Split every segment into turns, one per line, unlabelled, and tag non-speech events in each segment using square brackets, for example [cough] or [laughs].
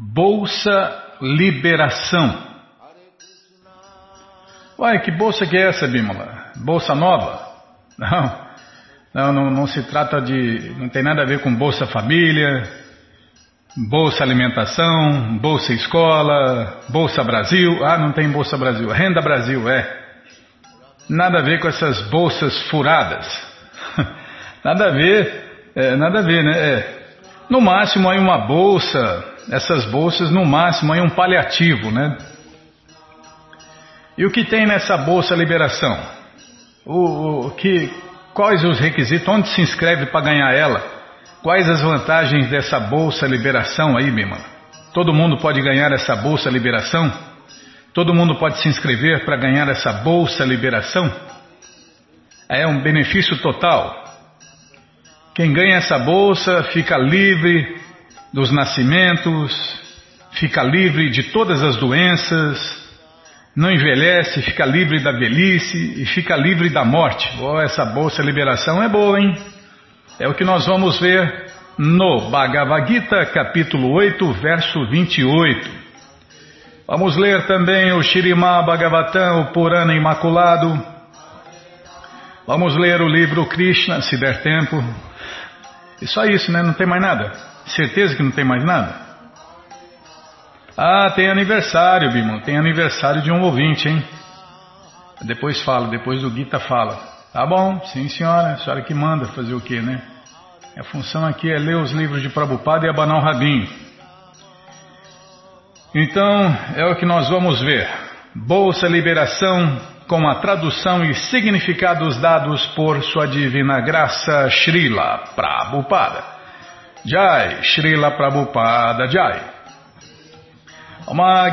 Bolsa Liberação. Uai, que bolsa que é essa, Bímola? Bolsa nova? Não, não, não, não se trata de. não tem nada a ver com Bolsa Família, Bolsa Alimentação, Bolsa Escola, Bolsa Brasil. Ah, não tem Bolsa Brasil. Renda Brasil, é. Nada a ver com essas bolsas furadas. [laughs] nada a ver, é, nada a ver, né? É. No máximo aí uma bolsa, essas bolsas no máximo aí um paliativo, né? E o que tem nessa bolsa liberação? O, o que, quais os requisitos? Onde se inscreve para ganhar ela? Quais as vantagens dessa bolsa liberação aí, meu irmão? Todo mundo pode ganhar essa bolsa liberação? Todo mundo pode se inscrever para ganhar essa bolsa liberação? É um benefício total. Quem ganha essa bolsa fica livre dos nascimentos, fica livre de todas as doenças, não envelhece, fica livre da velhice e fica livre da morte. Oh, essa bolsa liberação é boa, hein? É o que nós vamos ver no Bhagavad Gita, capítulo 8, verso 28. Vamos ler também o Shirimá Bhagavatam, o Purana Imaculado. Vamos ler o livro Krishna, se der tempo. E só isso, né? Não tem mais nada. Certeza que não tem mais nada? Ah, tem aniversário, Bimon. Tem aniversário de um ouvinte, hein? Depois fala, depois do Gita fala. Tá bom, sim senhora, a senhora que manda fazer o quê, né? A função aqui é ler os livros de Prabhupada e abanar o rabinho. Então, é o que nós vamos ver. Bolsa Liberação, com a tradução e significados dados por Sua Divina Graça Srila Prabhupada. Jai, Srila Prabhupada Jai. Oma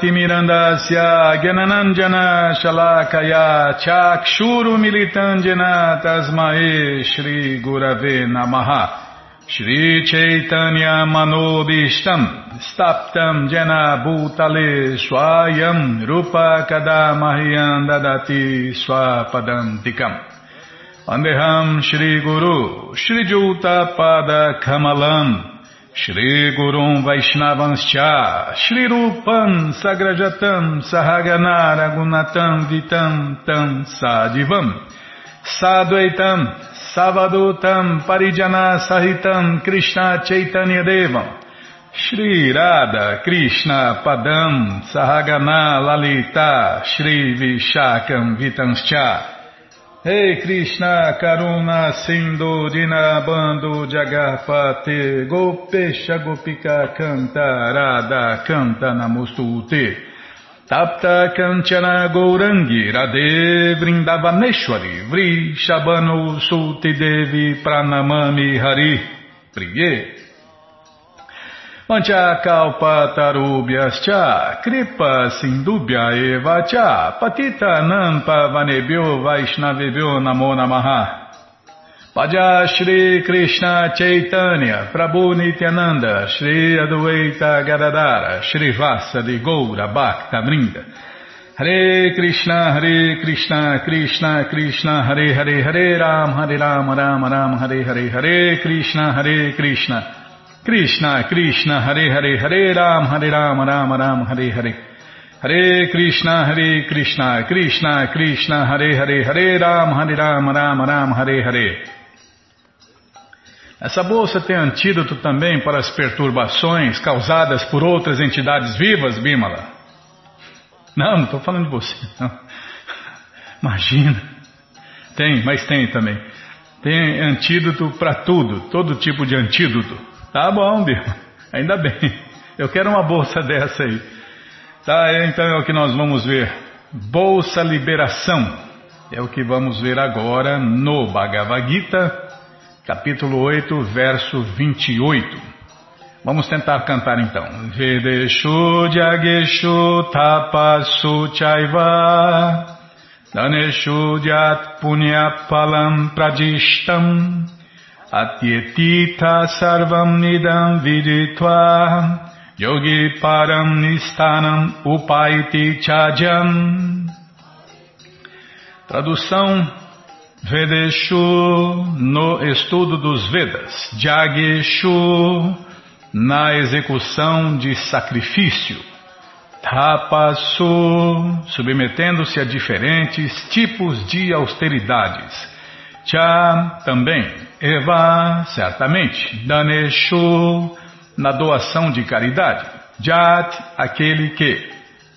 Timirandasya Gyananandjana Shalakaya Chakshuru Militandjana Tasmae Shri Gurave Namaha Shri Chaitanya Manobishtam Staptam Jena Bhutale Swayam Rupa Kadamahyam Dadati Swapadantikam Andeham Shri Guru Shri Juta Pada Kamalam Shri Gurum Vaishnavanscha Shri Rupam Sagrajatam Sahagana Ragunatam Vitam Tam Sadivam Sadvaitam Savadutam Parijana Sahitam Krishna Chaitanya Devam Shri Radha Krishna Padam Sahagana Lalita Shri Vishakam Vitanscha Hey Krishna Karuna Sindhu Dinabando Jagarpate Gopesha Gopika Canta Radha Canta Namostute Tapta Kanchana Gourangi Radhe Vrindavaneshwari Vri Shabano Sulti Devi Pranamami Hari Priye Mancha Kalpa Tarubhyascha Kripa Sindubhya Eva Cha Patita Nampa Vanebhyo Vaishnavebhyo Namo Namaha. Paja Shri Krishna Chaitanya Prabhu Nityananda Shri Adueita Gadadara Shri Vasa de Goura Bhakta Brinda Hare Krishna Hare Krishna Krishna Krishna Hare Hare Hare Ram Hare Ram Ram Ram Hare Hare Hare Krishna Hare Krishna Krishna Krishna Hare Hare Hare Ram Hare Ram Ram Ram Hare Hare Hare Krishna Hare Krishna Krishna Krishna Hare Hare Hare Ram Hare Ram Ram Ram Hare Hare essa bolsa tem antídoto também para as perturbações causadas por outras entidades vivas, Bimala? Não, não estou falando de você. Não. Imagina. Tem, mas tem também. Tem antídoto para tudo, todo tipo de antídoto. Tá bom, Bimala. Ainda bem. Eu quero uma bolsa [laughs] dessa aí. Tá, então é o que nós vamos ver. Bolsa Liberação. É o que vamos ver agora no Bhagavad Gita capítulo 8, verso 28. Vamos tentar cantar então. Vedeshu Jageshu Tapasu Chaiva Daneshu Jat Punyapalam Pradishtam Atyetita Sarvam Nidam Viditva Yogi Param Nistanam Upaiti Chajam Tradução Vedeshu no estudo dos Vedas, Jageshu na execução de sacrifício. Tapasu, submetendo-se a diferentes tipos de austeridades. Cha, também. Eva, certamente. Daneshu, na doação de caridade. Jat, aquele que.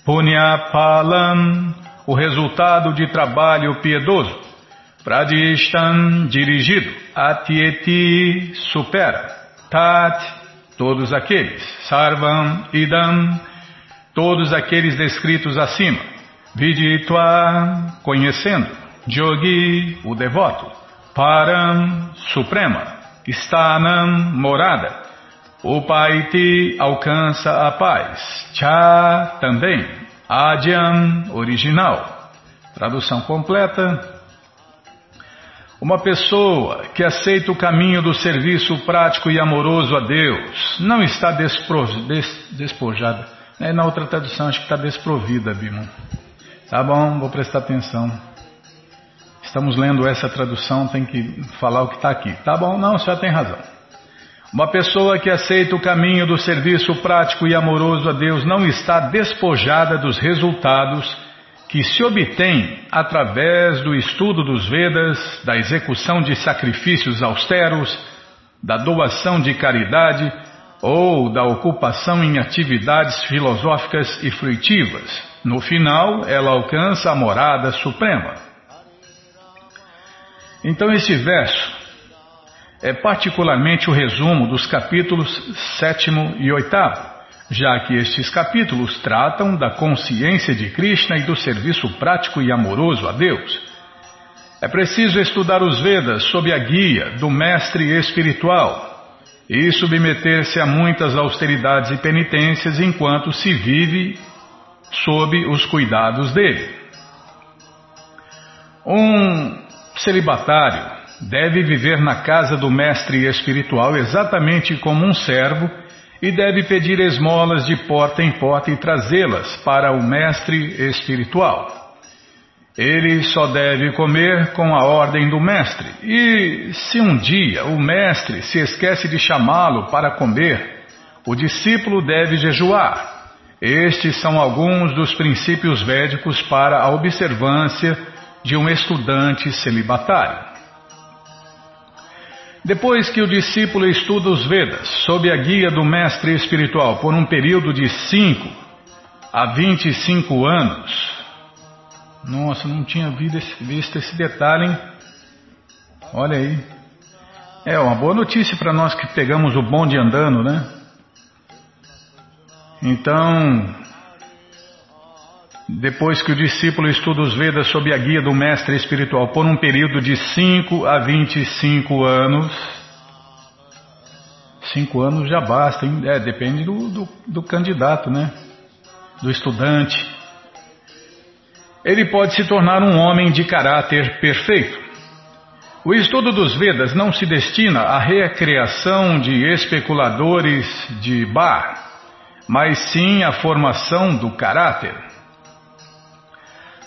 Punyapalam, o resultado de trabalho piedoso. Pradishtan, dirigido. Atieti, supera. Tat, todos aqueles. Sarvam, idam, todos aqueles descritos acima. Viditva, conhecendo. Jogi, o devoto. Param, suprema. Stanam, morada. Upaiti, alcança a paz. Cha, também. Adyam, original. Tradução completa. Uma pessoa que aceita o caminho do serviço prático e amoroso a Deus não está despro, des, despojada é, na outra tradução acho que está desprovida, Bima. Tá bom, vou prestar atenção. Estamos lendo essa tradução, tem que falar o que está aqui. Tá bom, não, você tem razão. Uma pessoa que aceita o caminho do serviço prático e amoroso a Deus não está despojada dos resultados que se obtém através do estudo dos Vedas, da execução de sacrifícios austeros, da doação de caridade ou da ocupação em atividades filosóficas e fruitivas. No final, ela alcança a morada suprema. Então, este verso é particularmente o resumo dos capítulos 7 e 8, já que estes capítulos tratam da consciência de Krishna e do serviço prático e amoroso a Deus. É preciso estudar os Vedas sob a guia do mestre espiritual e submeter-se a muitas austeridades e penitências enquanto se vive sob os cuidados dele. Um celibatário deve viver na casa do mestre espiritual exatamente como um servo e deve pedir esmolas de porta em porta e trazê-las para o mestre espiritual. Ele só deve comer com a ordem do mestre. E se um dia o mestre se esquece de chamá-lo para comer, o discípulo deve jejuar. Estes são alguns dos princípios védicos para a observância de um estudante celibatário. Depois que o discípulo estuda os Vedas sob a guia do mestre espiritual por um período de 5 a 25 anos, nossa, não tinha visto esse detalhe, hein? Olha aí. É uma boa notícia para nós que pegamos o bonde andando, né? Então, depois que o discípulo estuda os Vedas sob a guia do mestre espiritual por um período de 5 a 25 anos, 5 anos já basta, hein? É, depende do, do, do candidato, né? Do estudante ele pode se tornar um homem de caráter perfeito. O estudo dos Vedas não se destina à recriação de especuladores de bar, mas sim à formação do caráter.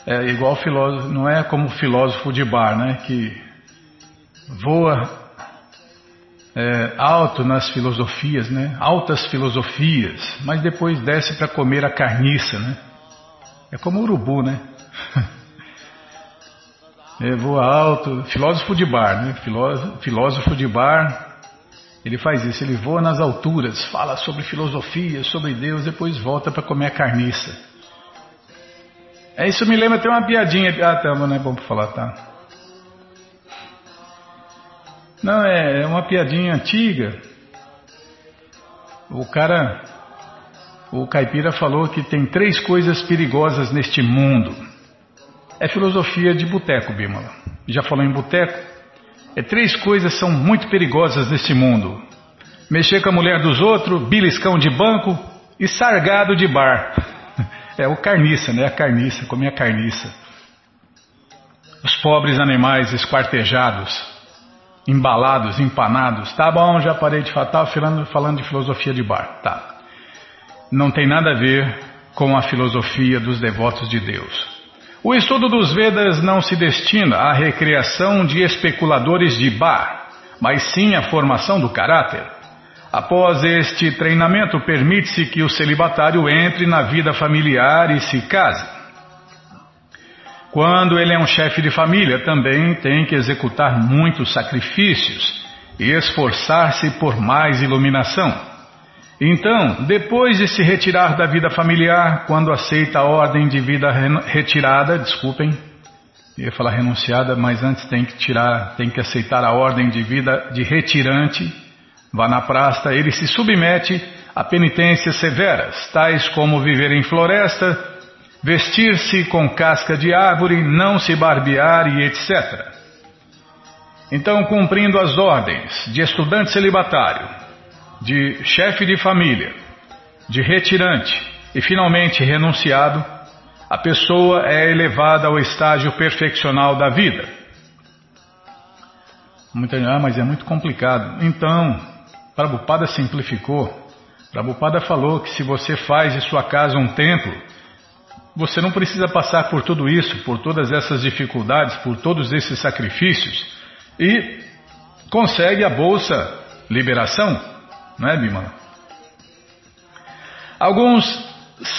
É igual filósofo, não é como filósofo de bar, né, que voa é, alto nas filosofias, né, altas filosofias, mas depois desce para comer a carniça, né? É como urubu, né? [laughs] É, voa alto, filósofo de bar, né? Filósofo, filósofo de bar, ele faz isso, ele voa nas alturas, fala sobre filosofia, sobre Deus, depois volta para comer a carniça. É isso me lembra até uma piadinha. Ah, tá, não é bom para falar, tá? Não, é, é uma piadinha antiga. O cara, o caipira falou que tem três coisas perigosas neste mundo. É filosofia de boteco, Bímola. Já falou em boteco? É três coisas são muito perigosas neste mundo: mexer com a mulher dos outros, beliscão de banco e sargado de bar. É o carniça, né? A carniça, comer a carniça. Os pobres animais esquartejados, embalados, empanados. Tá bom, já parei de falar, estava falando, falando de filosofia de bar. Tá. Não tem nada a ver com a filosofia dos devotos de Deus. O estudo dos Vedas não se destina à recriação de especuladores de bar, mas sim à formação do caráter. Após este treinamento, permite-se que o celibatário entre na vida familiar e se case. Quando ele é um chefe de família, também tem que executar muitos sacrifícios e esforçar-se por mais iluminação. Então, depois de se retirar da vida familiar, quando aceita a ordem de vida retirada, desculpem, ia falar renunciada, mas antes tem que tirar, tem que aceitar a ordem de vida de retirante, vá na prasta, ele se submete a penitências severas, tais como viver em floresta, vestir-se com casca de árvore, não se barbear e etc. Então, cumprindo as ordens de estudante celibatário, de chefe de família, de retirante e finalmente renunciado, a pessoa é elevada ao estágio perfeccional da vida. Muita ah, mas é muito complicado. Então, Prabhupada simplificou. Prabhupada falou que se você faz de sua casa um templo, você não precisa passar por tudo isso, por todas essas dificuldades, por todos esses sacrifícios e consegue a bolsa liberação, não é, Bimala? Alguns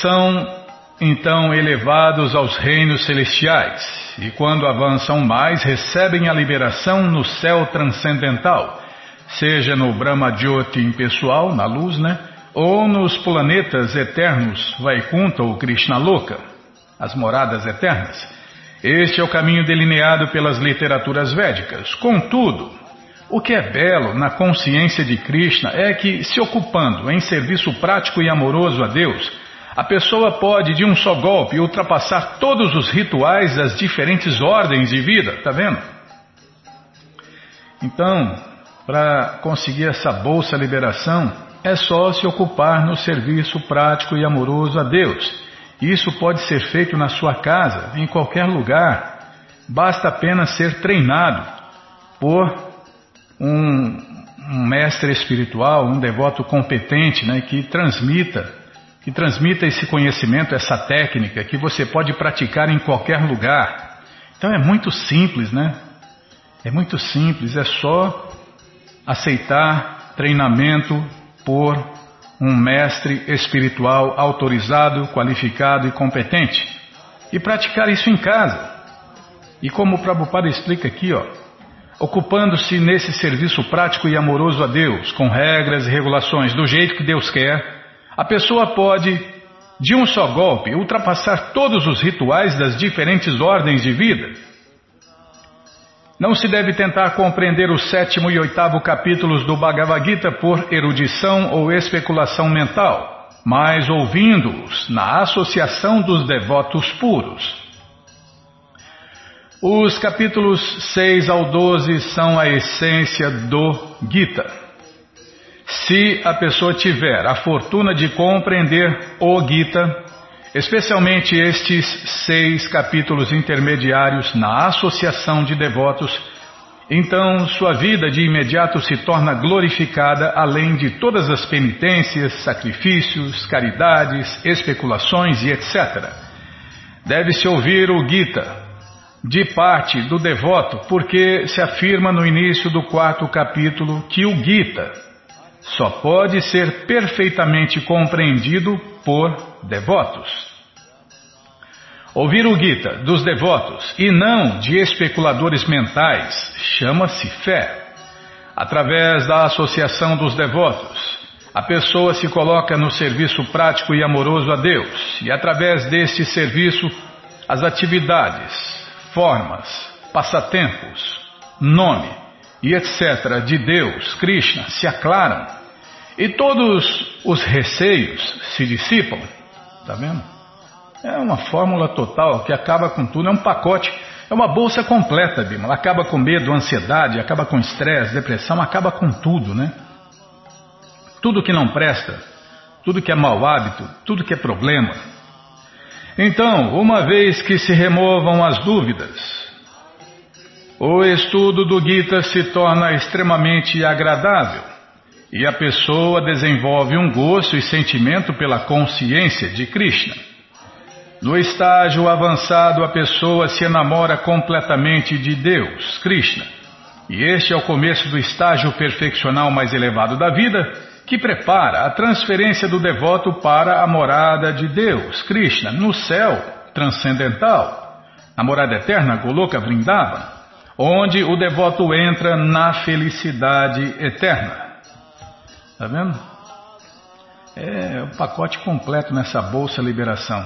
são então elevados aos reinos celestiais e quando avançam mais recebem a liberação no céu transcendental, seja no Brahma Jyoti impessoal, na luz, né? ou nos planetas eternos Vaikunta ou Krishna Loka, as moradas eternas. Este é o caminho delineado pelas literaturas védicas. Contudo, o que é belo na consciência de Krishna é que, se ocupando em serviço prático e amoroso a Deus, a pessoa pode, de um só golpe, ultrapassar todos os rituais das diferentes ordens de vida, tá vendo? Então, para conseguir essa bolsa liberação, é só se ocupar no serviço prático e amoroso a Deus. Isso pode ser feito na sua casa, em qualquer lugar. Basta apenas ser treinado por um, um mestre espiritual, um devoto competente, né, que transmita, que transmita esse conhecimento, essa técnica que você pode praticar em qualquer lugar. Então é muito simples, né? É muito simples, é só aceitar treinamento por um mestre espiritual autorizado, qualificado e competente. E praticar isso em casa. E como o Prabhupada explica aqui, ó, ocupando-se nesse serviço prático e amoroso a Deus, com regras e regulações do jeito que Deus quer, a pessoa pode, de um só golpe, ultrapassar todos os rituais das diferentes ordens de vida não se deve tentar compreender o sétimo e oitavo capítulos do Bhagavad Gita por erudição ou especulação mental, mas ouvindo-os na associação dos devotos puros. Os capítulos 6 ao 12 são a essência do Gita. Se a pessoa tiver a fortuna de compreender o Gita, Especialmente estes seis capítulos intermediários na associação de devotos, então sua vida de imediato se torna glorificada além de todas as penitências, sacrifícios, caridades, especulações e etc. Deve-se ouvir o Gita de parte do devoto, porque se afirma no início do quarto capítulo que o Gita só pode ser perfeitamente compreendido por devotos. Ouvir o Gita dos devotos e não de especuladores mentais chama-se fé. Através da associação dos devotos, a pessoa se coloca no serviço prático e amoroso a Deus, e através deste serviço, as atividades, formas, passatempos, nome e etc. de Deus, Krishna, se aclaram e todos os receios se dissipam. Está vendo? É uma fórmula total que acaba com tudo, é um pacote, é uma bolsa completa, Bima. Acaba com medo, ansiedade, acaba com estresse, depressão, acaba com tudo, né? Tudo que não presta, tudo que é mau hábito, tudo que é problema. Então, uma vez que se removam as dúvidas, o estudo do Gita se torna extremamente agradável e a pessoa desenvolve um gosto e sentimento pela consciência de Krishna. No estágio avançado, a pessoa se enamora completamente de Deus, Krishna. E este é o começo do estágio perfeccional mais elevado da vida, que prepara a transferência do devoto para a morada de Deus, Krishna, no céu transcendental, a morada eterna, Goloka Vrindava, onde o devoto entra na felicidade eterna. Está vendo? É o pacote completo nessa bolsa liberação.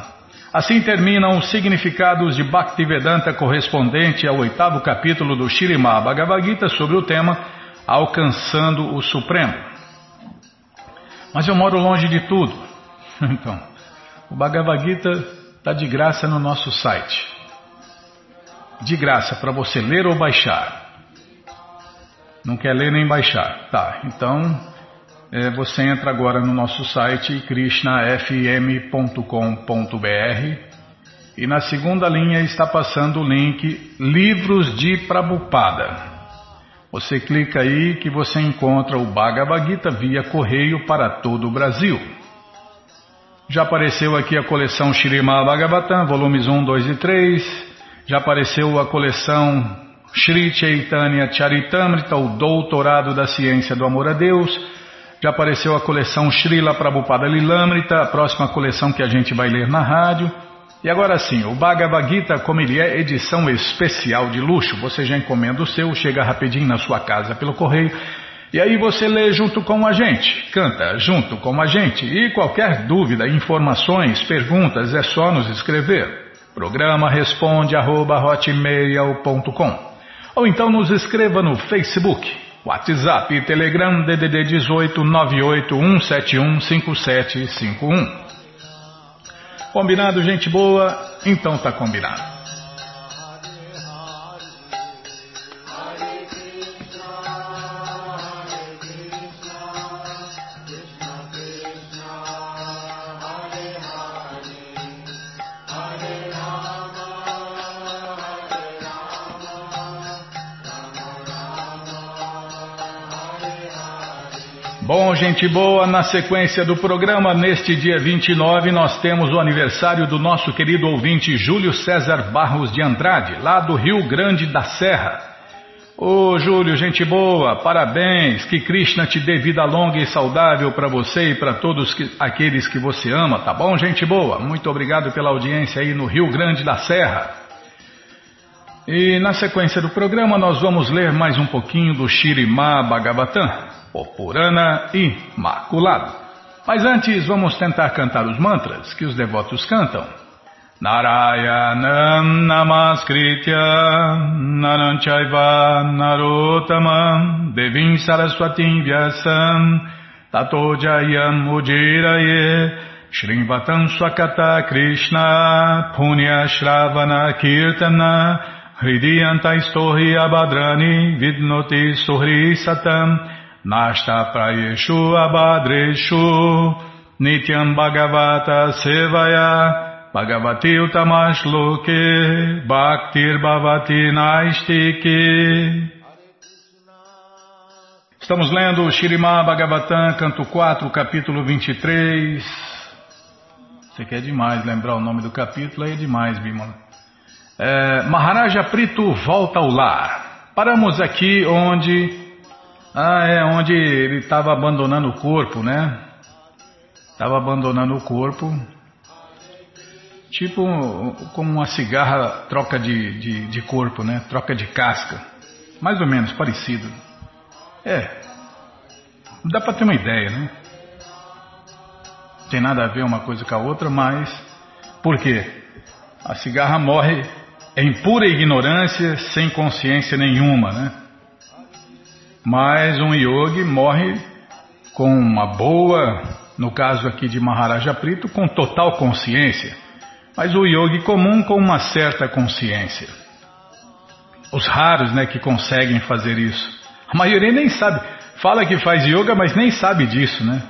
Assim terminam os significados de Bhaktivedanta correspondente ao oitavo capítulo do Shirimá Bhagavad Gita sobre o tema Alcançando o Supremo. Mas eu moro longe de tudo. [laughs] Então, o Bhagavad Gita está de graça no nosso site. De graça para você ler ou baixar. Não quer ler nem baixar. Tá, então é, você entra agora no nosso site krishnafm.com.br e na segunda linha está passando o link Livros de Prabupada. Você clica aí que você encontra o Bhagavad Gita via correio para todo o Brasil. Já apareceu aqui a coleção Shrimad Bhagavatam, volumes 1, 2 e 3. Já apareceu a coleção Sri Chaitanya Charitamrita, o Doutorado da Ciência do Amor a Deus. Já apareceu a coleção Srila Prabhupada Lilamrita, a próxima coleção que a gente vai ler na rádio. E agora sim, o Bhagavad Gita, como ele é edição especial de luxo, você já encomenda o seu, chega rapidinho na sua casa pelo correio, e aí você lê junto com a gente, canta junto com a gente, e qualquer dúvida, informações, perguntas, é só nos escrever. Programa responde arroba, ou então nos escreva no Facebook, WhatsApp e Telegram DDD 18 98 171 5751. Combinado, gente boa? Então tá combinado. Bom, gente boa, na sequência do programa, neste dia 29, nós temos o aniversário do nosso querido ouvinte Júlio César Barros de Andrade, lá do Rio Grande da Serra. Ô Júlio, gente boa, parabéns, que Krishna te dê vida longa e saudável para você e para todos que, aqueles que você ama, tá bom, gente boa? Muito obrigado pela audiência aí no Rio Grande da Serra. E na sequência do programa nós vamos ler mais um pouquinho do Shirimá Bhagavatam Purana Imaculado. Mas antes vamos tentar cantar os mantras que os devotos cantam. Narayanam Namaskritya Naranchaiva Narotamam Devim Saraswatim Vyasam Tato Jayam Ujiraye Shrimvatam Swakata Krishna Punya Shravana Kirtana Hridiyantaistohi Abhadrani Vidnoti Suhri Satam Nashta Prayeshu Abhadreshu Nityam Bhagavata Sevaya Bhagavati Utamashloke Bhaktir Bhavati Naistike Estamos lendo o Shirimá Bhagavatam, canto 4, capítulo 23. Você quer demais lembrar o nome do capítulo, aí é demais, Bimala. É, Maharaja Prito volta ao lar. Paramos aqui onde ah, é onde ele estava abandonando o corpo, né? Estava abandonando o corpo. Tipo como uma cigarra troca de, de, de, corpo, né? Troca de casca. Mais ou menos parecido. É. Dá para ter uma ideia, né? Tem nada a ver uma coisa com a outra, mas. Por quê? A cigarra morre em pura ignorância, sem consciência nenhuma, né? Mas um yogi morre com uma boa, no caso aqui de Maharaja Prito, com total consciência. Mas o yogi comum com uma certa consciência. Os raros né, que conseguem fazer isso. A maioria nem sabe. Fala que faz yoga, mas nem sabe disso, né?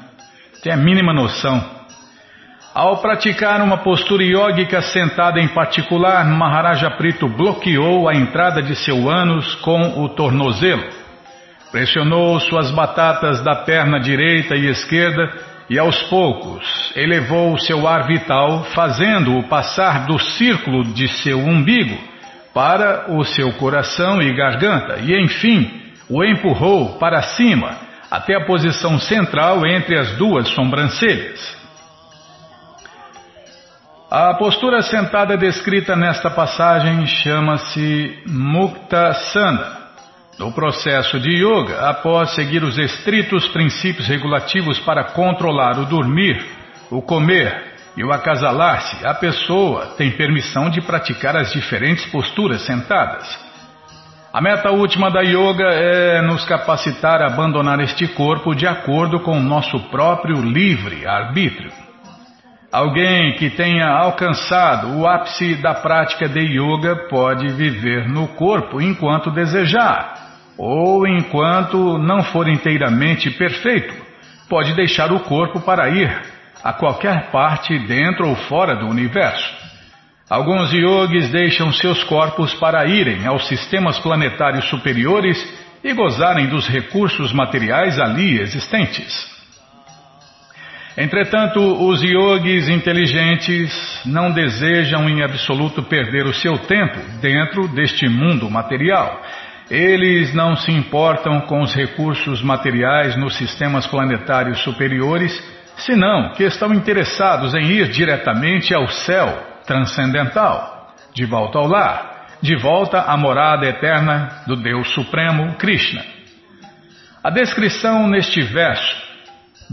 Tem a mínima noção. Ao praticar uma postura yógica sentada em particular, Maharaja Prito bloqueou a entrada de seu ânus com o tornozelo. Pressionou suas batatas da perna direita e esquerda e aos poucos elevou seu ar vital, fazendo-o passar do círculo de seu umbigo para o seu coração e garganta, e enfim o empurrou para cima, até a posição central entre as duas sobrancelhas. A postura sentada descrita nesta passagem chama-se Muktasana. No processo de yoga, após seguir os estritos princípios regulativos para controlar o dormir, o comer e o acasalar-se, a pessoa tem permissão de praticar as diferentes posturas sentadas. A meta última da yoga é nos capacitar a abandonar este corpo de acordo com o nosso próprio livre arbítrio. Alguém que tenha alcançado o ápice da prática de yoga pode viver no corpo enquanto desejar, ou enquanto não for inteiramente perfeito, pode deixar o corpo para ir a qualquer parte dentro ou fora do universo. Alguns yogis deixam seus corpos para irem aos sistemas planetários superiores e gozarem dos recursos materiais ali existentes. Entretanto, os yogis inteligentes não desejam em absoluto perder o seu tempo dentro deste mundo material. Eles não se importam com os recursos materiais nos sistemas planetários superiores, senão que estão interessados em ir diretamente ao céu transcendental, de volta ao lar, de volta à morada eterna do Deus Supremo Krishna. A descrição neste verso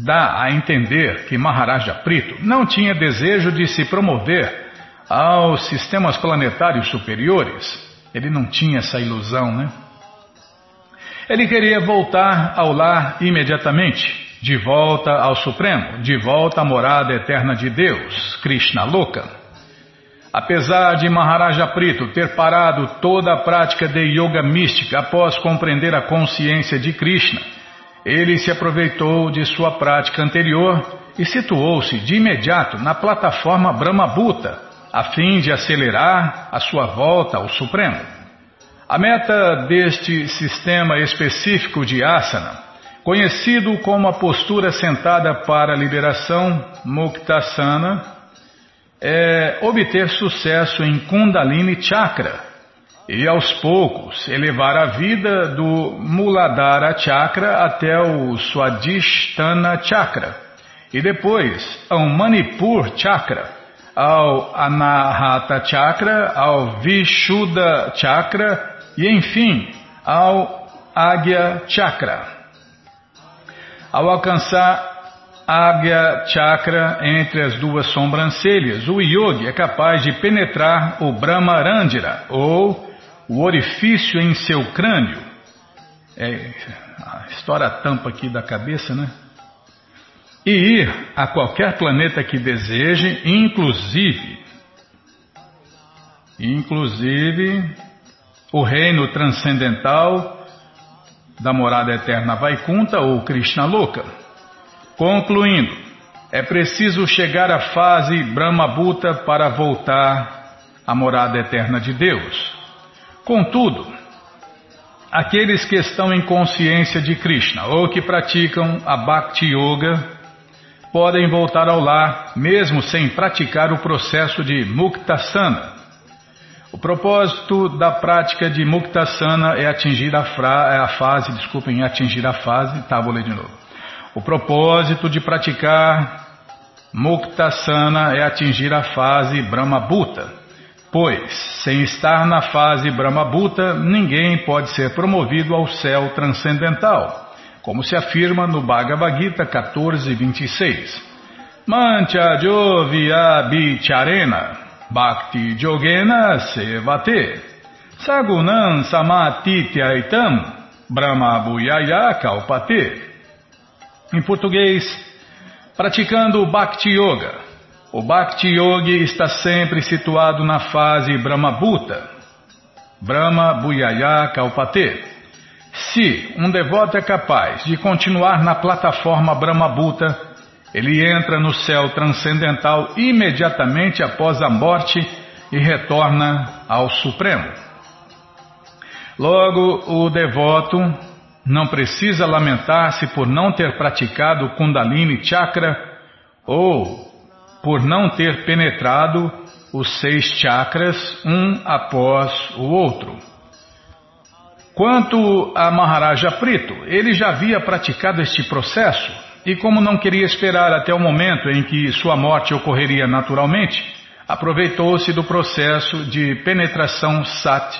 dá a entender que Maharaja Prito não tinha desejo de se promover aos sistemas planetários superiores. Ele não tinha essa ilusão, né? Ele queria voltar ao lar imediatamente, de volta ao Supremo, de volta à morada eterna de Deus, Krishna Loka. Apesar de Maharaja Prito ter parado toda a prática de yoga mística após compreender a consciência de Krishna, ele se aproveitou de sua prática anterior e situou-se de imediato na plataforma Brahma Bhuta, a fim de acelerar a sua volta ao Supremo. A meta deste sistema específico de asana, conhecido como a postura sentada para a liberação, Muktasana, é obter sucesso em Kundalini Chakra, e aos poucos elevar a vida do Muladhara Chakra até o Swadhisthana Chakra e depois ao Manipur Chakra, ao Anahata Chakra, ao Vishuddha Chakra e enfim ao Agya Chakra. Ao alcançar Agya Chakra entre as duas sobrancelhas, o yogi é capaz de penetrar o Brahmarandira ou o orifício em seu crânio. É, estoura a tampa aqui da cabeça, né? E ir a qualquer planeta que deseje, inclusive, inclusive o reino transcendental da morada eterna Vaikunta ou Krishna Loka. Concluindo, é preciso chegar à fase Brahma Bhuta para voltar à morada eterna de Deus. Contudo, aqueles que estão em consciência de Krishna ou que praticam a Bhakti Yoga podem voltar ao lar mesmo sem praticar o processo de Muktasana. O propósito da prática de Muktasana é atingir a, fra, é a fase, desculpem, atingir a fase, tá, vou ler de novo. O propósito de praticar Muktasana é atingir a fase Brahma Bhuta. Pois, sem estar na fase Brahmabhuta, ninguém pode ser promovido ao céu transcendental, como se afirma no Bhagavad Gita 14.26. Mancha Jovya Bicharena Bhakti Jogena Sevate Sagunan Samatityaitam Brahma Bhuyaya Kalpate Em português, praticando Bhakti Yoga o Bhakti Yogi está sempre situado na fase Brahma Bhuta, Brahma Bhuyaya Kalpate. Se um devoto é capaz de continuar na plataforma Brahma Bhuta, ele entra no céu transcendental imediatamente após a morte e retorna ao Supremo. Logo, o devoto não precisa lamentar-se por não ter praticado Kundalini Chakra ou por não ter penetrado os seis chakras um após o outro. Quanto a Maharaja Prito, ele já havia praticado este processo e, como não queria esperar até o momento em que sua morte ocorreria naturalmente, aproveitou-se do processo de penetração sat,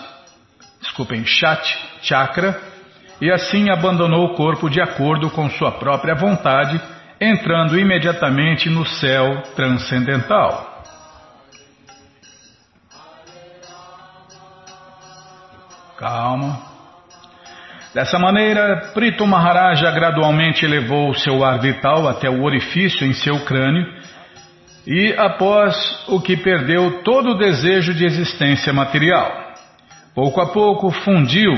desculpem, chat chakra e assim abandonou o corpo de acordo com sua própria vontade, entrando imediatamente no céu transcendental. Calma. Dessa maneira, Prito Maharaja gradualmente elevou seu ar vital até o orifício em seu crânio e, após o que perdeu todo o desejo de existência material, pouco a pouco fundiu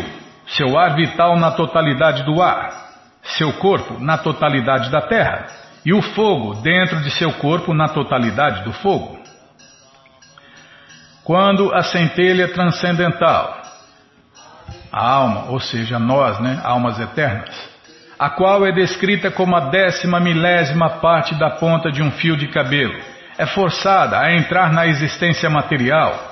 seu ar vital na totalidade do ar, seu corpo na totalidade da terra e o fogo dentro de seu corpo na totalidade do fogo. Quando a centelha transcendental a alma, ou seja, nós, né, almas eternas, a qual é descrita como a décima milésima parte da ponta de um fio de cabelo, é forçada a entrar na existência material.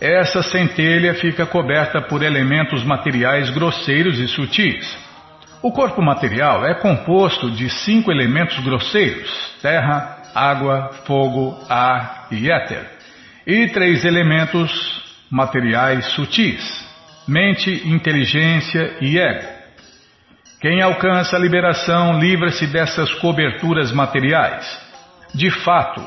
Essa centelha fica coberta por elementos materiais grosseiros e sutis. O corpo material é composto de cinco elementos grosseiros: terra, água, fogo, ar e éter, e três elementos materiais sutis mente, inteligência e ego. Quem alcança a liberação livra-se dessas coberturas materiais. De fato,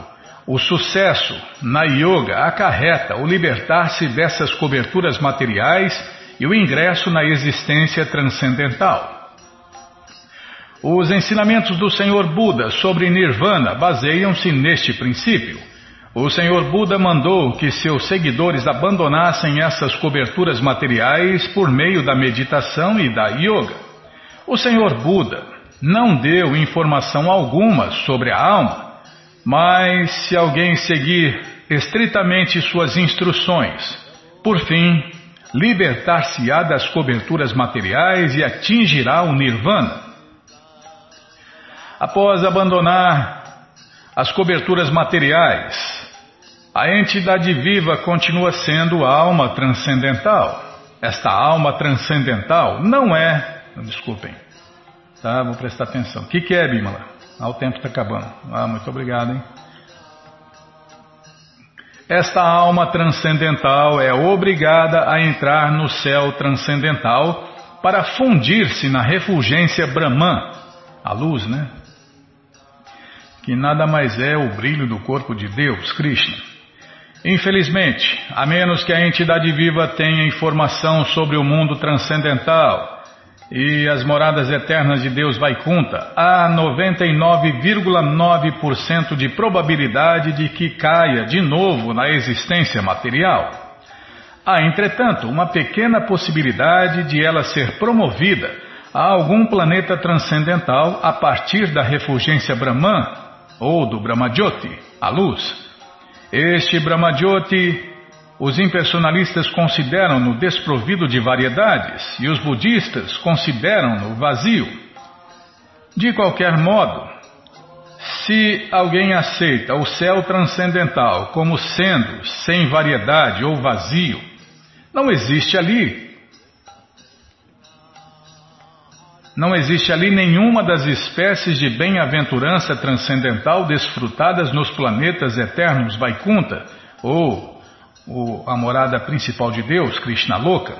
o sucesso na yoga acarreta o libertar-se dessas coberturas materiais e o ingresso na existência transcendental. Os ensinamentos do Senhor Buda sobre Nirvana baseiam-se neste princípio. O Senhor Buda mandou que seus seguidores abandonassem essas coberturas materiais por meio da meditação e da yoga. O Senhor Buda não deu informação alguma sobre a alma, mas se alguém seguir estritamente suas instruções, por fim, libertar-se-á das coberturas materiais e atingirá o Nirvana. Após abandonar as coberturas materiais, a entidade viva continua sendo a alma transcendental. Esta alma transcendental não é. Desculpem. Tá, vou prestar atenção. O que, que é, Bimala? Ah, o tempo está acabando. Ah, muito obrigado, hein? Esta alma transcendental é obrigada a entrar no céu transcendental para fundir-se na refulgência Brahman, a luz, né? Que nada mais é o brilho do corpo de Deus, Krishna. Infelizmente, a menos que a entidade viva tenha informação sobre o mundo transcendental e as moradas eternas de Deus Vaikunta, há 99,9% de probabilidade de que caia de novo na existência material. Há, entretanto, uma pequena possibilidade de ela ser promovida a algum planeta transcendental a partir da refulgência Brahman ou do Brahmajyoti, a luz. Este Brahmajyoti, os impersonalistas consideram-no desprovido de variedades e os budistas consideram-no vazio. De qualquer modo, se alguém aceita o céu transcendental como sendo sem variedade ou vazio, não existe ali Não existe ali nenhuma das espécies de bem-aventurança transcendental desfrutadas nos planetas eternos Vaikunta, ou, a morada principal de Deus, Krishna Loka.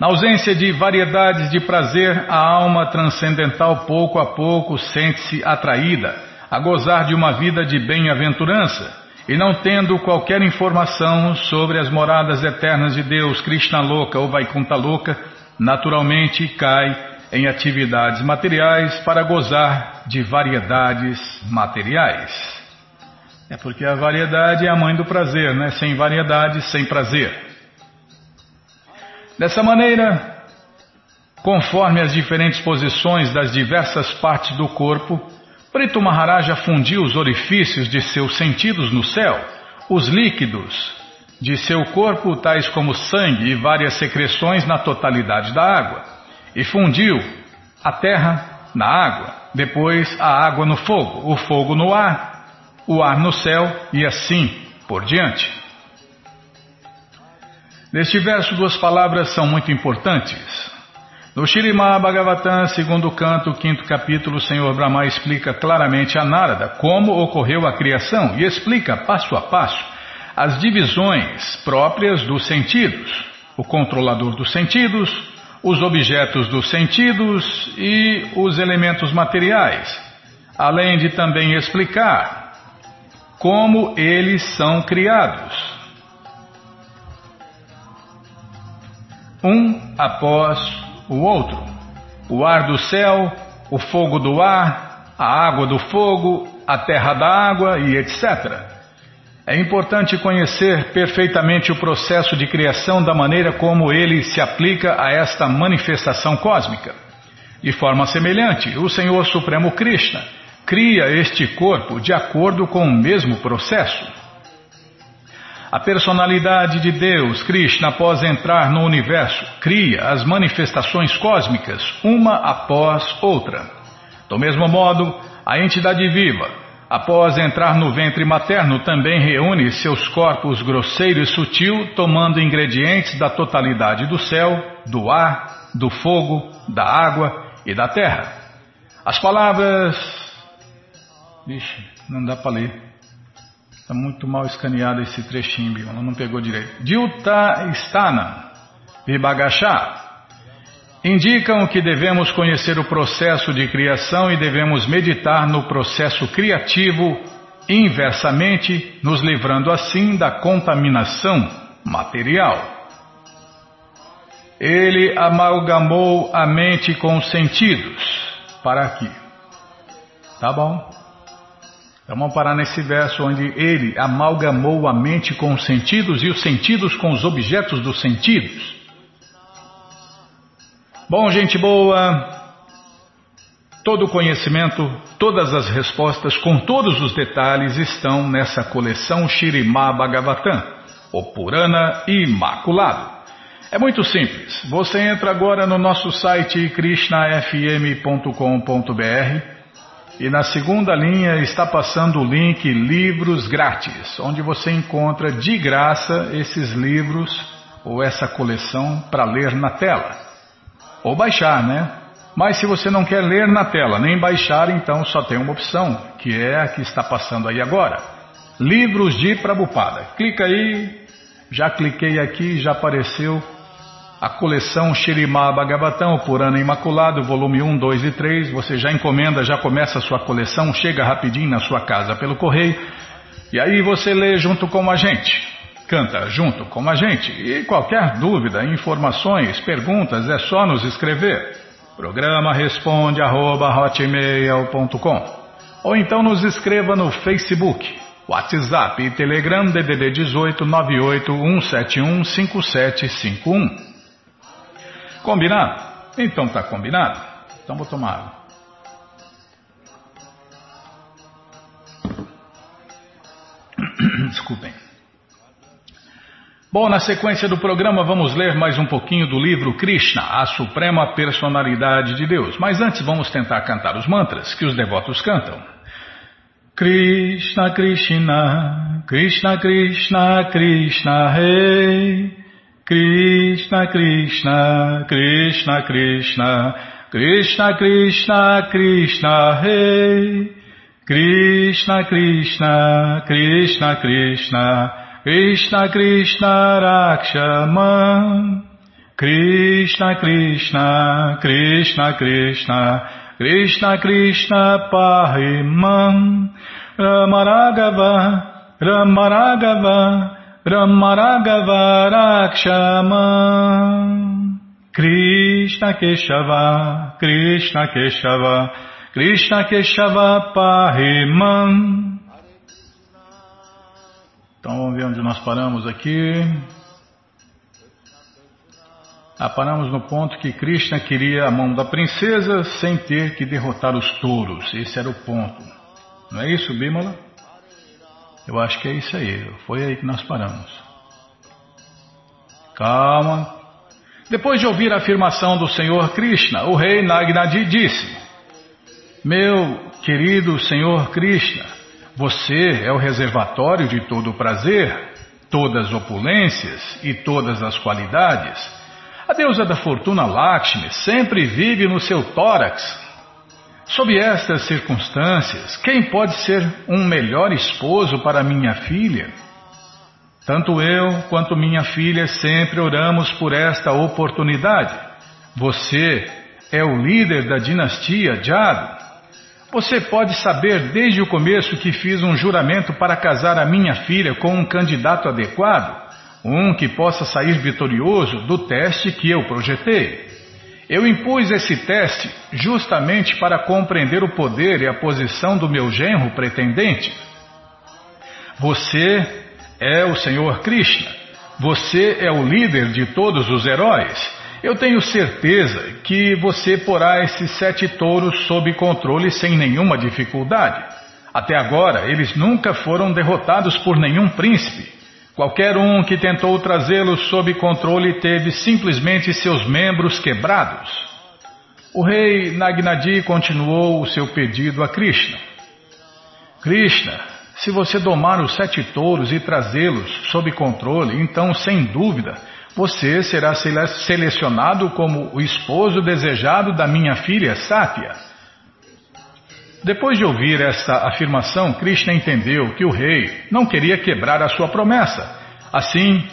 Na ausência de variedades de prazer, a alma transcendental pouco a pouco sente-se atraída a gozar de uma vida de bem-aventurança, e não tendo qualquer informação sobre as moradas eternas de Deus, Krishna Loka ou Vaikunta Loka, naturalmente cai em atividades materiais para gozar de variedades materiais. É porque a variedade é a mãe do prazer, né? Sem variedade, sem prazer. Dessa maneira, conforme as diferentes posições das diversas partes do corpo, Prito Maharaja fundiu os orifícios de seus sentidos no céu, os líquidos de seu corpo, tais como sangue e várias secreções na totalidade da água, e fundiu a terra na água, depois a água no fogo, o fogo no ar, o ar no céu e assim por diante. Neste verso, duas palavras são muito importantes. No Shirimá Bhagavatam, segundo canto, quinto capítulo, o Senhor Brahma explica claramente a Narada como ocorreu a criação e explica passo a passo as divisões próprias dos sentidos, o controlador dos sentidos, os objetos dos sentidos e os elementos materiais, além de também explicar como eles são criados. Um após o outro. O ar do céu, o fogo do ar, a água do fogo, a terra da água e etc. É importante conhecer perfeitamente o processo de criação da maneira como ele se aplica a esta manifestação cósmica. De forma semelhante, o Senhor Supremo Krishna cria este corpo de acordo com o mesmo processo. A personalidade de Deus, Krishna, após entrar no universo, cria as manifestações cósmicas uma após outra. Do mesmo modo, a entidade viva, Após entrar no ventre materno, também reúne seus corpos grosseiro e sutil, tomando ingredientes da totalidade do céu, do ar, do fogo, da água e da terra. As palavras. Vixe, não dá para ler. Está muito mal escaneado esse trechinho, não pegou direito. Dilta Stana, Vibagachá, indicam que devemos conhecer o processo de criação e devemos meditar no processo criativo inversamente, nos livrando assim da contaminação material. Ele amalgamou a mente com os sentidos. Para aqui. Tá bom? Então vamos parar nesse verso onde ele amalgamou a mente com os sentidos e os sentidos com os objetos dos sentidos. Bom, gente boa, todo o conhecimento, todas as respostas, com todos os detalhes, estão nessa coleção Shirimá Bhagavatam, o Purana Imaculado. É muito simples. Você entra agora no nosso site krishnafm.com.br e na segunda linha está passando o link Livros Grátis, onde você encontra de graça esses livros ou essa coleção para ler na tela ou baixar, né? Mas se você não quer ler na tela nem baixar, então só tem uma opção, que é a que está passando aí agora. Livros de Prabupada. Clica aí, já cliquei aqui, já apareceu a coleção Shirimá Bhagavatam, Purana Imaculado, volume 1, 2 e 3. Você já encomenda, já começa a sua coleção, chega rapidinho na sua casa pelo correio. E aí você lê junto com a gente. Canta junto com a gente e qualquer dúvida, informações, perguntas é só nos escrever. Programa responde arroba, ou então nos escreva no Facebook, WhatsApp e Telegram DDD 18 98 171 5751. Combinado? Então tá combinado. Então vou tomar água. [coughs] Desculpem. Bom, na sequência do programa vamos ler mais um pouquinho do livro Krishna, a Suprema Personalidade de Deus. Mas antes vamos tentar cantar os mantras que os devotos cantam. Krishna, Krishna, Krishna, Krishna, Krishna, Rei. Krishna, Krishna, Krishna, Krishna, Krishna, Krishna, Krishna, Rei. Krishna, Krishna, Krishna, Krishna, Krishna Krishna Rakshaman Krishna Krishna Krishna Krishna. Krishna Krishna Pahimam. Ramaragava Ramaragava Ramaragava Rakshaman Krishna Keshava Krishna Keshava. Krishna Keshava Pahimam então vamos ver onde nós paramos aqui. Ah, paramos no ponto que Krishna queria a mão da princesa sem ter que derrotar os touros. Esse era o ponto. Não é isso, Bimala? Eu acho que é isso aí. Foi aí que nós paramos. Calma. Depois de ouvir a afirmação do Senhor Krishna, o rei Nagnadi disse: Meu querido Senhor Krishna, você é o reservatório de todo o prazer. todas as opulências e todas as qualidades. A deusa da fortuna Lakshmi sempre vive no seu tórax. Sob estas circunstâncias, quem pode ser um melhor esposo para minha filha? Tanto eu quanto minha filha sempre oramos por esta oportunidade. Você é o líder da dinastia Jado. Você pode saber desde o começo que fiz um juramento para casar a minha filha com um candidato adequado, um que possa sair vitorioso do teste que eu projetei. Eu impus esse teste justamente para compreender o poder e a posição do meu genro pretendente. Você é o Senhor Krishna. Você é o líder de todos os heróis. Eu tenho certeza que você porá esses sete touros sob controle sem nenhuma dificuldade. Até agora, eles nunca foram derrotados por nenhum príncipe. Qualquer um que tentou trazê-los sob controle teve simplesmente seus membros quebrados. O rei Nagnadi continuou o seu pedido a Krishna. Krishna, se você domar os sete touros e trazê-los sob controle, então, sem dúvida, você será selecionado como o esposo desejado da minha filha Sátia. Depois de ouvir essa afirmação, Krishna entendeu que o rei não queria quebrar a sua promessa. Assim,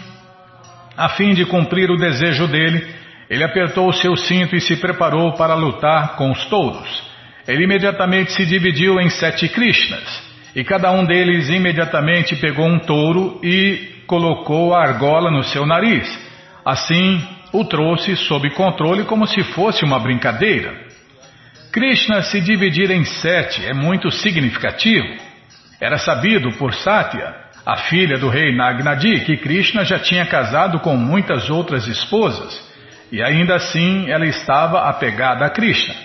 a fim de cumprir o desejo dele, ele apertou o seu cinto e se preparou para lutar com os touros. Ele imediatamente se dividiu em sete Krishnas, e cada um deles imediatamente pegou um touro e colocou a argola no seu nariz. Assim, o trouxe sob controle como se fosse uma brincadeira. Krishna se dividir em sete é muito significativo. Era sabido por Satya, a filha do rei Nagnadi, que Krishna já tinha casado com muitas outras esposas, e ainda assim ela estava apegada a Krishna.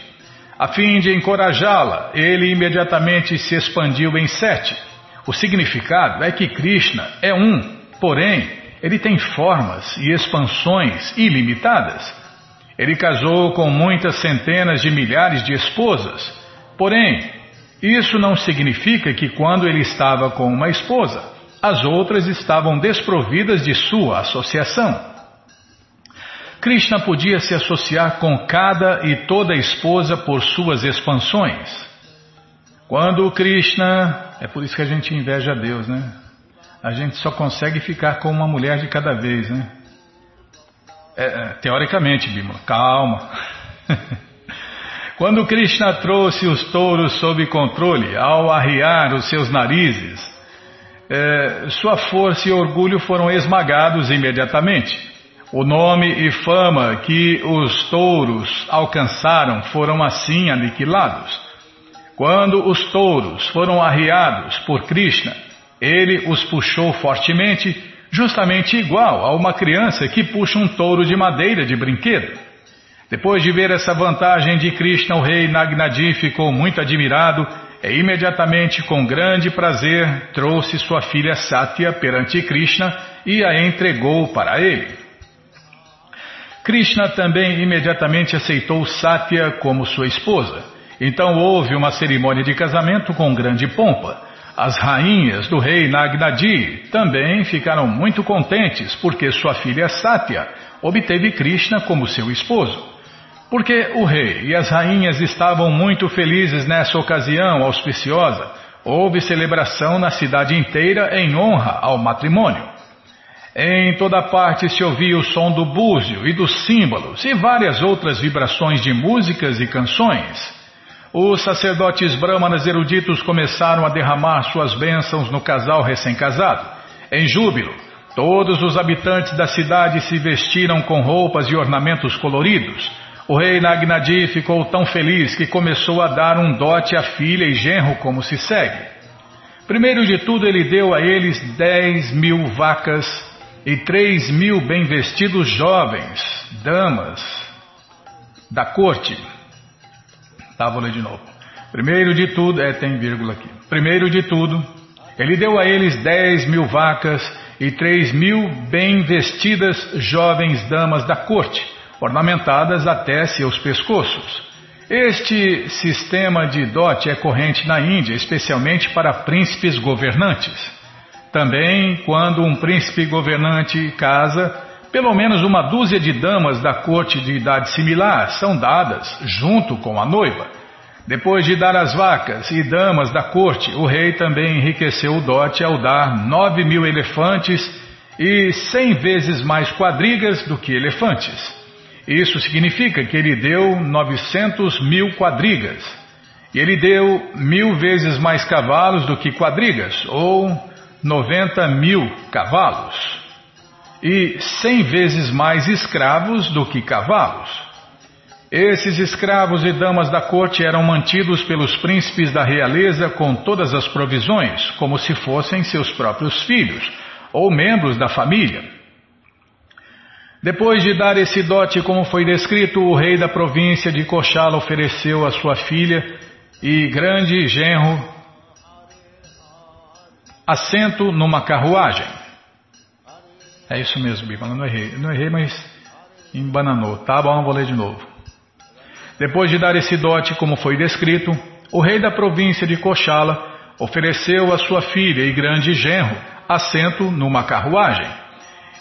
A fim de encorajá-la, ele imediatamente se expandiu em sete. O significado é que Krishna é um, porém ele tem formas e expansões ilimitadas. Ele casou com muitas centenas de milhares de esposas. Porém, isso não significa que quando ele estava com uma esposa, as outras estavam desprovidas de sua associação. Krishna podia se associar com cada e toda esposa por suas expansões. Quando Krishna. É por isso que a gente inveja a Deus, né? A gente só consegue ficar com uma mulher de cada vez, né? É, é teoricamente, Bimala, calma. [laughs] Quando Krishna trouxe os touros sob controle, ao arriar os seus narizes, é, sua força e orgulho foram esmagados imediatamente. O nome e fama que os touros alcançaram foram assim aniquilados. Quando os touros foram arriados por Krishna, ele os puxou fortemente, justamente igual a uma criança que puxa um touro de madeira de brinquedo. Depois de ver essa vantagem de Krishna, o rei Nagnadi ficou muito admirado e imediatamente, com grande prazer, trouxe sua filha Satya perante Krishna e a entregou para ele. Krishna também imediatamente aceitou Satya como sua esposa. Então houve uma cerimônia de casamento com grande pompa. As rainhas do rei Nagnadi também ficaram muito contentes porque sua filha Satya obteve Krishna como seu esposo. Porque o rei e as rainhas estavam muito felizes nessa ocasião auspiciosa, houve celebração na cidade inteira em honra ao matrimônio. Em toda parte se ouvia o som do búzio e dos símbolos e várias outras vibrações de músicas e canções. Os sacerdotes brahmanas eruditos começaram a derramar suas bênçãos no casal recém-casado. Em júbilo, todos os habitantes da cidade se vestiram com roupas e ornamentos coloridos. O rei Nagnadi ficou tão feliz que começou a dar um dote à filha e genro como se segue. Primeiro de tudo, ele deu a eles dez mil vacas e três mil bem vestidos jovens, damas da corte. Tá, vou ler de novo. Primeiro de tudo, é, tem vírgula aqui. Primeiro de tudo, ele deu a eles dez mil vacas e três mil bem vestidas jovens damas da corte, ornamentadas até seus pescoços. Este sistema de dote é corrente na Índia, especialmente para príncipes governantes. Também, quando um príncipe governante casa, pelo menos uma dúzia de damas da corte de idade similar são dadas junto com a noiva. Depois de dar as vacas e damas da corte, o rei também enriqueceu o dote ao dar nove mil elefantes e cem vezes mais quadrigas do que elefantes. Isso significa que ele deu novecentos mil quadrigas. E ele deu mil vezes mais cavalos do que quadrigas, ou noventa mil cavalos. E cem vezes mais escravos do que cavalos. Esses escravos e damas da corte eram mantidos pelos príncipes da realeza com todas as provisões, como se fossem seus próprios filhos ou membros da família. Depois de dar esse dote, como foi descrito, o rei da província de Cochala ofereceu a sua filha e grande genro assento numa carruagem. É isso mesmo, Bíblia, não errei. Não errei, mas embananou. Tá bom, vou ler de novo. Depois de dar esse dote, como foi descrito, o rei da província de Cochala ofereceu a sua filha e grande genro assento numa carruagem.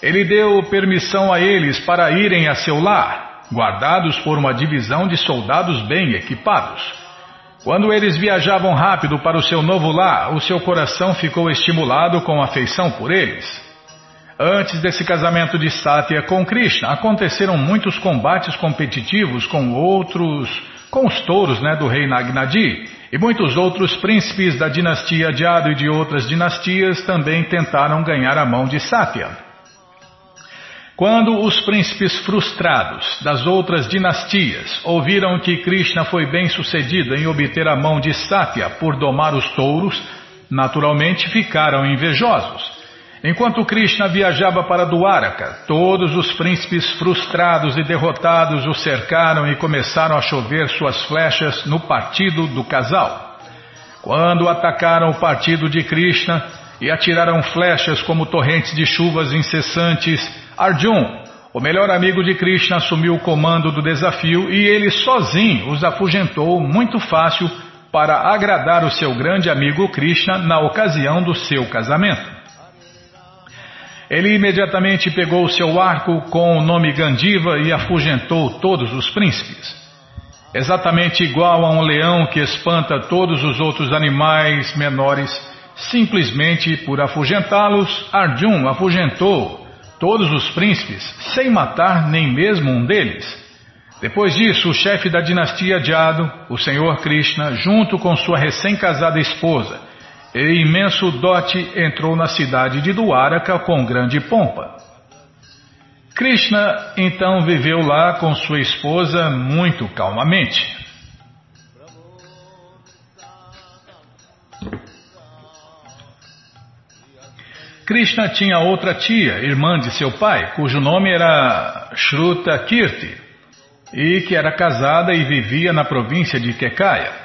Ele deu permissão a eles para irem a seu lar, guardados por uma divisão de soldados bem equipados. Quando eles viajavam rápido para o seu novo lar, o seu coração ficou estimulado com afeição por eles. Antes desse casamento de Satya com Krishna, aconteceram muitos combates competitivos com outros, com os touros né, do rei Nagnadi, e muitos outros príncipes da dinastia Jado e de outras dinastias também tentaram ganhar a mão de Satya. Quando os príncipes frustrados das outras dinastias ouviram que Krishna foi bem sucedido em obter a mão de Satya por domar os touros, naturalmente ficaram invejosos. Enquanto Krishna viajava para Dwaraka, todos os príncipes frustrados e derrotados o cercaram e começaram a chover suas flechas no partido do casal. Quando atacaram o partido de Krishna e atiraram flechas como torrentes de chuvas incessantes, Arjun, o melhor amigo de Krishna, assumiu o comando do desafio e ele sozinho os afugentou muito fácil para agradar o seu grande amigo Krishna na ocasião do seu casamento. Ele imediatamente pegou seu arco com o nome Gandiva e afugentou todos os príncipes. Exatamente igual a um leão que espanta todos os outros animais menores, simplesmente por afugentá-los, Arjun afugentou todos os príncipes, sem matar nem mesmo um deles. Depois disso, o chefe da dinastia Jado, o senhor Krishna, junto com sua recém-casada esposa, e imenso dote entrou na cidade de Duaraka com grande pompa. Krishna então viveu lá com sua esposa muito calmamente. Krishna tinha outra tia, irmã de seu pai, cujo nome era Shruta Kirti, e que era casada e vivia na província de Kekaya.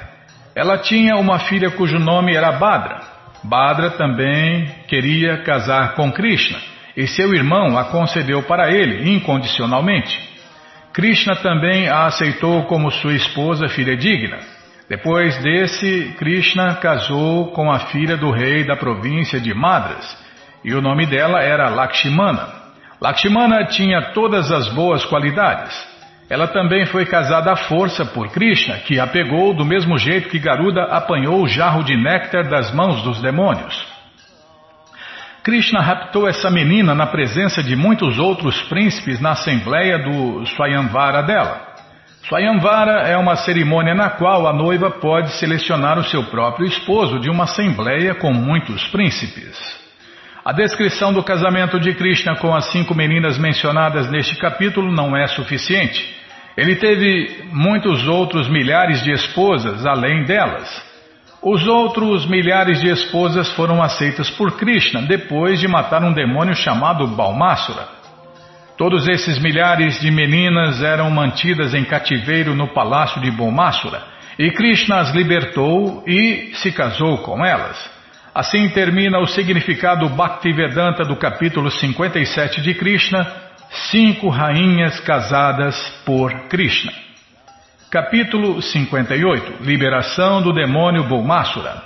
Ela tinha uma filha cujo nome era Badra. Badra também queria casar com Krishna e seu irmão a concedeu para ele incondicionalmente. Krishna também a aceitou como sua esposa fidedigna. Depois desse, Krishna casou com a filha do rei da província de Madras e o nome dela era Lakshmana. Lakshmana tinha todas as boas qualidades. Ela também foi casada à força por Krishna, que a pegou do mesmo jeito que Garuda apanhou o jarro de néctar das mãos dos demônios. Krishna raptou essa menina na presença de muitos outros príncipes na assembleia do Swayamvara dela. Swayamvara é uma cerimônia na qual a noiva pode selecionar o seu próprio esposo de uma assembleia com muitos príncipes. A descrição do casamento de Krishna com as cinco meninas mencionadas neste capítulo não é suficiente. Ele teve muitos outros milhares de esposas além delas. Os outros milhares de esposas foram aceitas por Krishna depois de matar um demônio chamado Balmasura. Todos esses milhares de meninas eram mantidas em cativeiro no palácio de Balmasura e Krishna as libertou e se casou com elas. Assim termina o significado Bhaktivedanta do capítulo 57 de Krishna, Cinco rainhas casadas por Krishna. Capítulo 58 Liberação do demônio Bulmasura.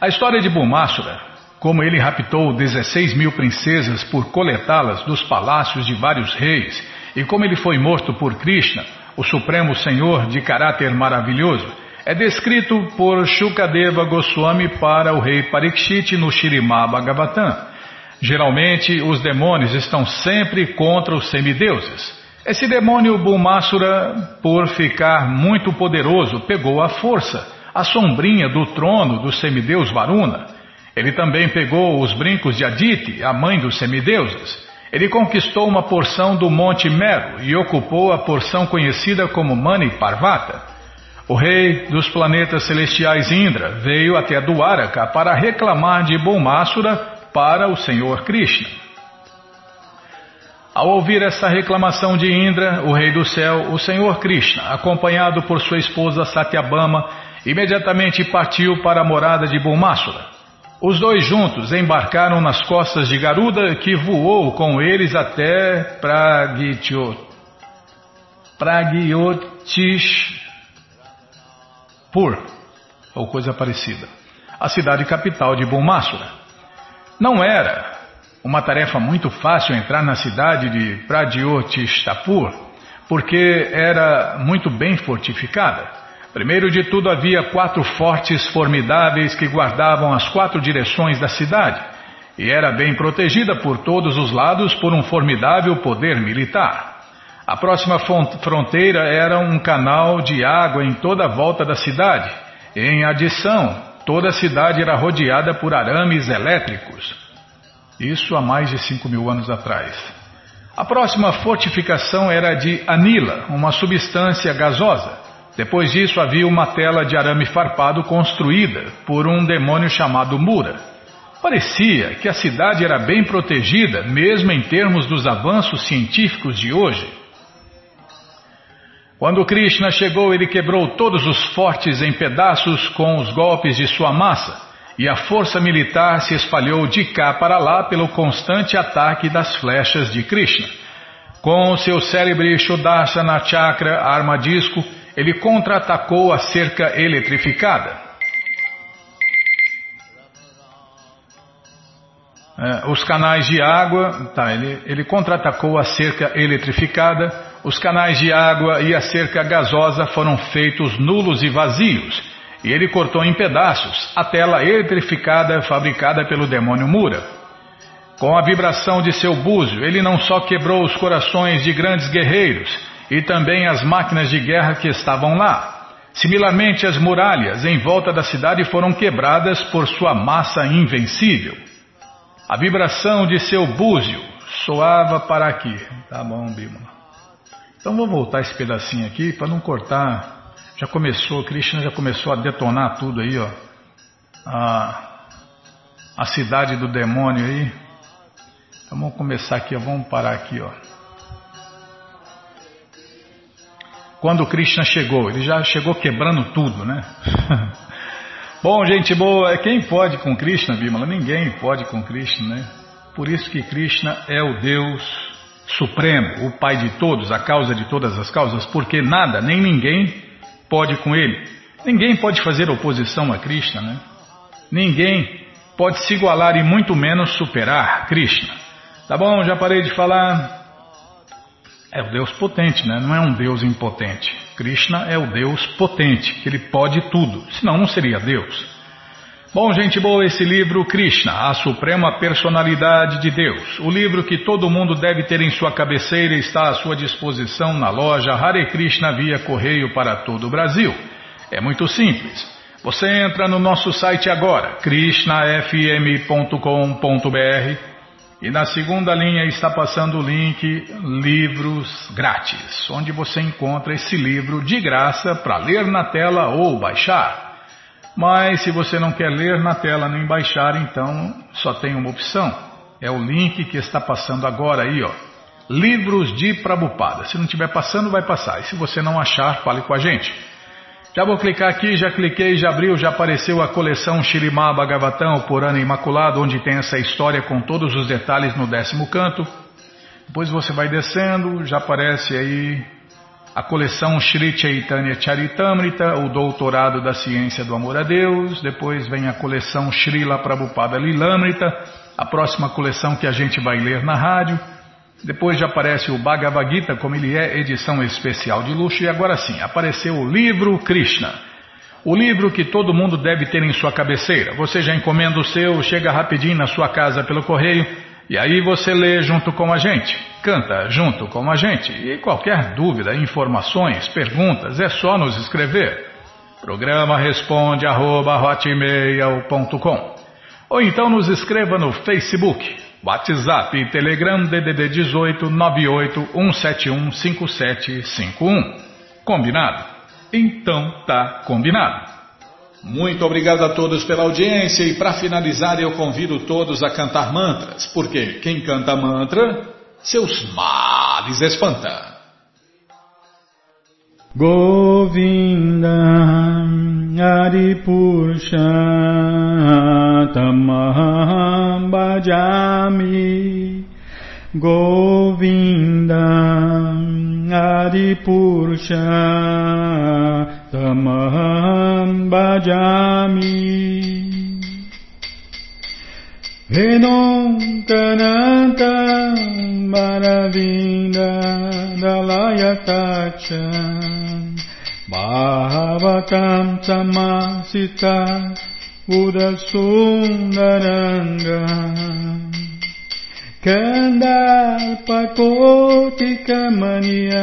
A história de Bulmasura como ele raptou 16 mil princesas por coletá-las dos palácios de vários reis, e como ele foi morto por Krishna, o Supremo Senhor de caráter maravilhoso, é descrito por Shukadeva Goswami para o rei Parikshit no Shirimá Bhagavatam. Geralmente, os demônios estão sempre contra os semideuses. Esse demônio Bulmasura, por ficar muito poderoso, pegou a força, a sombrinha do trono do semideus Varuna. Ele também pegou os brincos de Aditi, a mãe dos semideuses. Ele conquistou uma porção do Monte Mero e ocupou a porção conhecida como Mani Parvata. O rei dos planetas celestiais Indra veio até Dwaraka para reclamar de Bulmasura para o Senhor Krishna. Ao ouvir essa reclamação de Indra, o rei do céu, o Senhor Krishna, acompanhado por sua esposa Satyabama, imediatamente partiu para a morada de Bulmasura. Os dois juntos embarcaram nas costas de Garuda, que voou com eles até Pragyotishpur, ou coisa parecida, a cidade capital de Bulmasura. Não era uma tarefa muito fácil entrar na cidade de Pradyotishapur, porque era muito bem fortificada. Primeiro de tudo, havia quatro fortes formidáveis que guardavam as quatro direções da cidade, e era bem protegida por todos os lados por um formidável poder militar. A próxima fronteira era um canal de água em toda a volta da cidade. Em adição, toda a cidade era rodeada por arames elétricos. Isso há mais de cinco mil anos atrás. A próxima fortificação era de anila, uma substância gasosa. Depois disso havia uma tela de arame farpado construída por um demônio chamado Mura. Parecia que a cidade era bem protegida, mesmo em termos dos avanços científicos de hoje. Quando Krishna chegou, ele quebrou todos os fortes em pedaços com os golpes de sua massa, e a força militar se espalhou de cá para lá pelo constante ataque das flechas de Krishna. Com seu cérebro Shudarshana Chakra, arma disco, ele contra-atacou a cerca eletrificada. É, os canais de água, tá, ele, ele contra-atacou a cerca eletrificada, os canais de água e a cerca gasosa foram feitos nulos e vazios, e ele cortou em pedaços a tela eletrificada fabricada pelo demônio Mura. Com a vibração de seu búzio, ele não só quebrou os corações de grandes guerreiros, e também as máquinas de guerra que estavam lá. Similarmente, as muralhas em volta da cidade foram quebradas por sua massa invencível. A vibração de seu búzio soava para aqui. Tá bom, Bímola. Então vou voltar esse pedacinho aqui para não cortar. Já começou, Krishna já começou a detonar tudo aí, ó. A, a cidade do demônio aí. Então vamos começar aqui, ó. vamos parar aqui, ó. quando Krishna chegou. Ele já chegou quebrando tudo, né? [laughs] Bom, gente boa, quem pode com Krishna, Bimala? Ninguém pode com Krishna, né? Por isso que Krishna é o Deus Supremo, o Pai de todos, a causa de todas as causas, porque nada, nem ninguém pode com ele. Ninguém pode fazer oposição a Krishna, né? Ninguém pode se igualar e muito menos superar Krishna. Tá bom, já parei de falar. É o Deus potente, né? não é um Deus impotente. Krishna é o Deus potente, que ele pode tudo, senão não seria Deus. Bom, gente boa, esse livro, Krishna, a Suprema Personalidade de Deus, o livro que todo mundo deve ter em sua cabeceira, está à sua disposição na loja Hare Krishna via correio para todo o Brasil. É muito simples. Você entra no nosso site agora, krishnafm.com.br e na segunda linha está passando o link Livros Grátis, onde você encontra esse livro de graça para ler na tela ou baixar. Mas se você não quer ler na tela nem baixar, então só tem uma opção. É o link que está passando agora aí, ó. Livros de Prabupada. Se não estiver passando, vai passar. E se você não achar, fale com a gente. Já vou clicar aqui, já cliquei, já abriu, já apareceu a coleção Shirimá Bhagavatam, por ano imaculado, onde tem essa história com todos os detalhes no décimo canto. Depois você vai descendo, já aparece aí a coleção Sri Chaitanya Charitamrita, o Doutorado da Ciência do Amor a Deus, depois vem a coleção Srila Prabhupada Lilamrita, a próxima coleção que a gente vai ler na rádio, depois já aparece o Bhagavad Gita, como ele é, edição especial de luxo, e agora sim, apareceu o livro Krishna. O livro que todo mundo deve ter em sua cabeceira. Você já encomenda o seu, chega rapidinho na sua casa pelo correio, e aí você lê junto com a gente, canta junto com a gente. E qualquer dúvida, informações, perguntas, é só nos escrever. Programa responde arroba, Ou então nos escreva no Facebook, WhatsApp e Telegram DDD 18 98 171 5751. Combinado? Então tá combinado. Muito obrigado a todos pela audiência e para finalizar eu convido todos a cantar mantras, porque quem canta mantra, seus males espanta.
Govinda Adipurusha Tamaham Bhajami Govinda Adipurusha Tamaham Bhajami. Renon Tananta Maravinda Dalaya Tacha Bhavatam Tamasita Udasundarangam कन्दाल्पकोटिकमनिया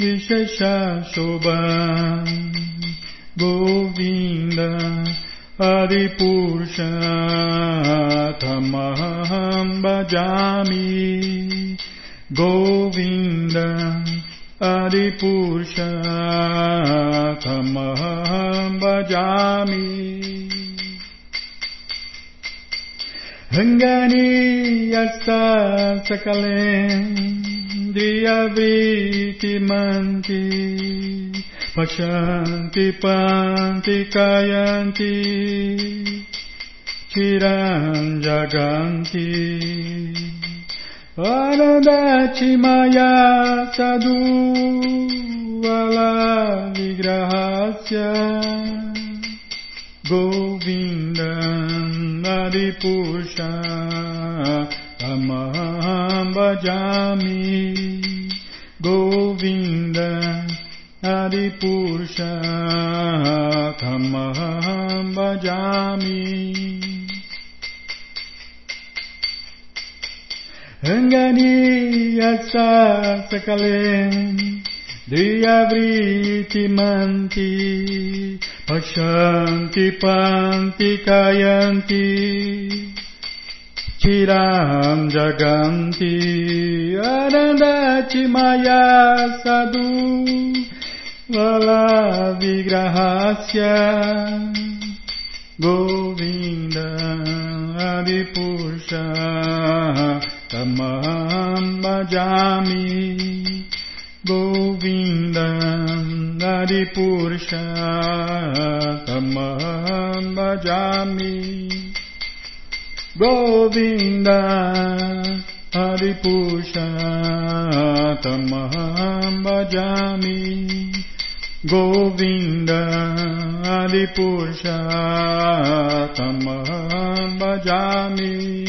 विशेषशोभा गोविन्द हरिपुरुषाथमहं भजामि गोविन्द हरिपुरुषाथमहं भजामि भृङ्गानीयसा सकलेन्द्रियवृतिमन्ति पशन्ति पान्ति कायन्ति चिरम् जगन्ति वरदचि मया सदूवला विग्रहस्य Govindam Naripusha Tamaham Bhajami Govindam Naripusha Tamaham Bhajami Angani Yasa Sakalem de Driyavriti manti Pashanti panti kayanti tiram jaganti Arandati maya sadhu Lala vigrahasya Govinda adipusha Tamam bhajami. Govinda Hari Purusha Tamaham Bhajami Govinda Hari Purusha Tamaham Bhajami Govinda Hari Purusha Tamaham Bhajami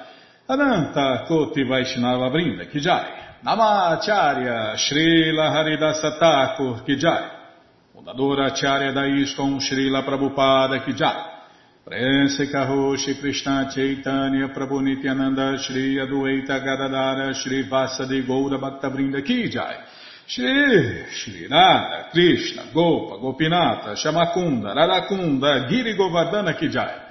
Ananta Koti Vaishnava Brinda Ki Jai Namacharya Srila Haridasa Thakur Ki Jai Fundadora Acharya da Srila Prabhupada Ki Jai Prense Karoshi Krishna Chaitanya Prabhu Nityananda Shri Adueta Gadadara Shri Vasadi Goura Bhakta Brinda Ki Jai Shri, Shri Radha, Krishna, Gopa, Gopinata, Shamakunda, Radakunda, Giri Govardhana Kijai,